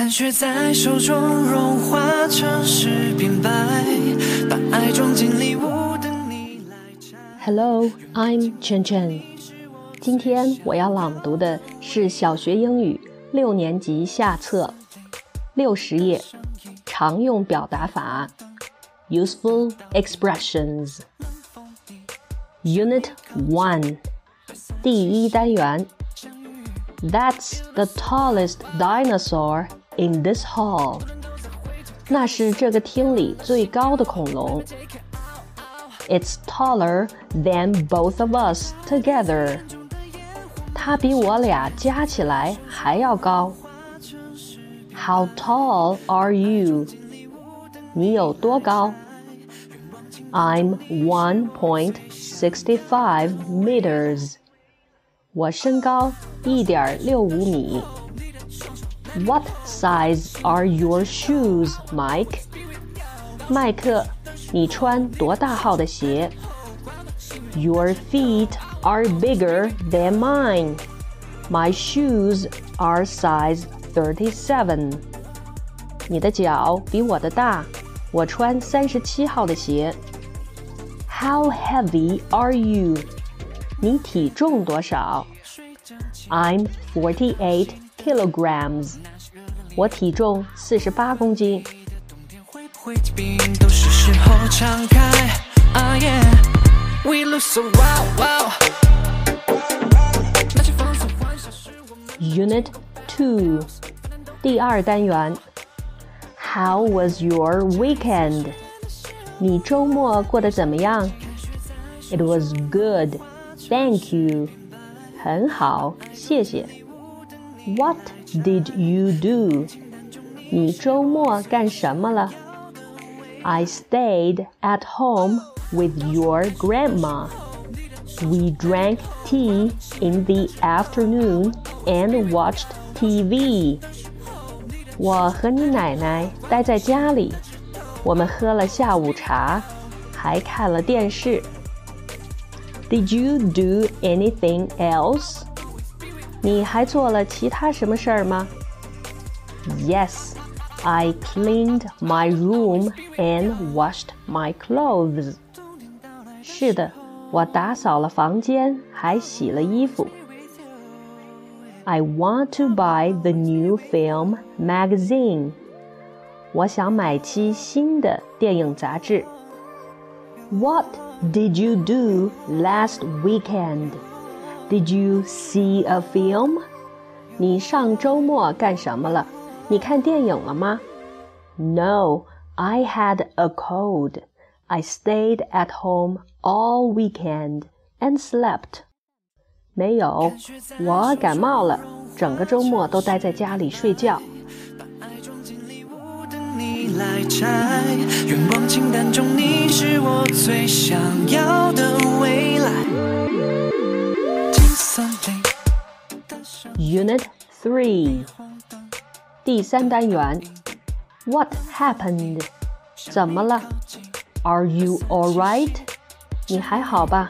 看雪在手中融化成诗篇白，把爱装进礼物，等你来。Hello，I'm Chen Chen。今天我要朗读的是小学英语六年级下册六十页常用表达法 Useful Expressions Unit One 第一单元 That's the tallest dinosaur in this hall。那是这个厅里最高的恐龙。It's taller than both of us together. 它比我俩加起来还要高。How tall are you? 你有多高？I'm 1.65 meters. 我身高一点六五米。 What size are your shoes, Mike? 麦克，你穿多大号的鞋？Your feet are bigger than mine. My shoes are size thirty-seven. 你的脚比我的大，我穿三十七号的鞋。How heavy are you? 你体重多少？I'm forty-eight kilograms. 我体重四十八公斤。会不会病都是时候敞开啊耶，We look so wow wow。那些放肆幻想是我们 Unit Two，第二单元。How was your weekend？你周末过得怎么样？It was good, thank you。很好，谢谢。 What did you do？你周末干什么了？I stayed at home with your grandma. We drank tea in the afternoon and watched TV. 我和你奶奶待在家里，我们喝了下午茶，还看了电视。Did you do anything else? 你还做了其他什么事儿吗？Yes, I cleaned my room and washed my clothes. 是的，我打扫了房间，还洗了衣服。I want to buy the new film magazine. 我想买期新的电影杂志。What did you do last weekend? Did you see a film? 你上周末干什么了？你看电影了吗？No, I had a cold. I stayed at home all weekend and slept. 没有，我感冒了，整个周末都待在家里睡觉。把爱装进礼物等你来拆。愿望清单中你是我最想要的未来。 Unit Three，第三单元，What happened？怎么了？Are you all right? all right？你还好吧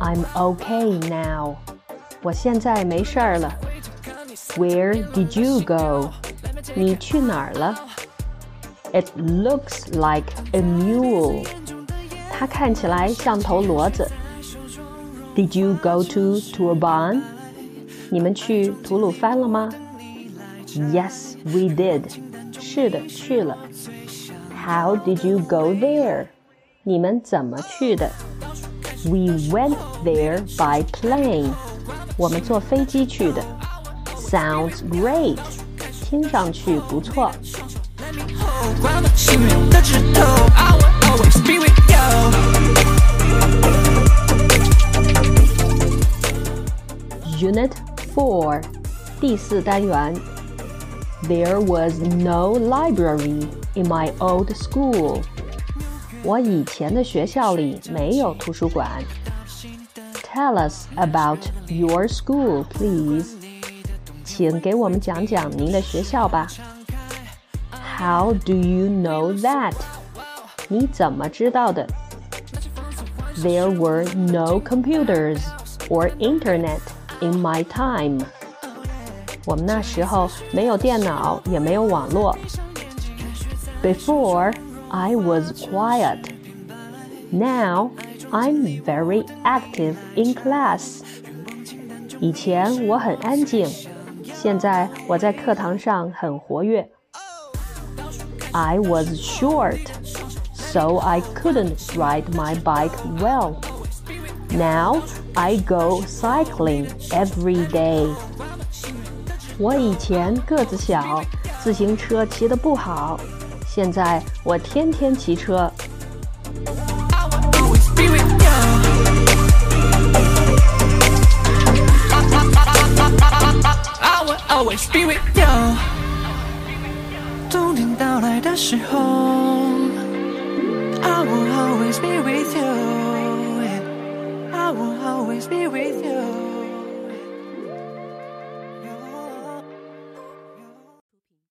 ？I'm okay now. now。我现在没事儿了。Where did you go? go？你去哪儿了？It looks like a mule. mule。它看起来像头骡子。Did you go to Turpan？你们去吐鲁番了吗？Yes, we did. 是的，去了。How did you go there? 你们怎么去的？We went there by plane. 我们坐飞机去的。Sounds great. 听上去不错。 Four，第四单元。There was no library in my old school。我以前的学校里没有图书馆。Tell us about your school, please。请给我们讲讲您的学校吧。How do you know that？你怎么知道的？There were no computers or internet in my time. 我们那时候没有电脑，也没有网络。Before I was quiet. Now I'm very active in class. 以前我很安静，现在我在课堂上很活跃。I was short, so I couldn't ride my bike well. Now I go cycling every day. 我以前个子小，自行车骑得不好，现在我天天骑车。冬天到来的时候，I will always be with you. Always be with you.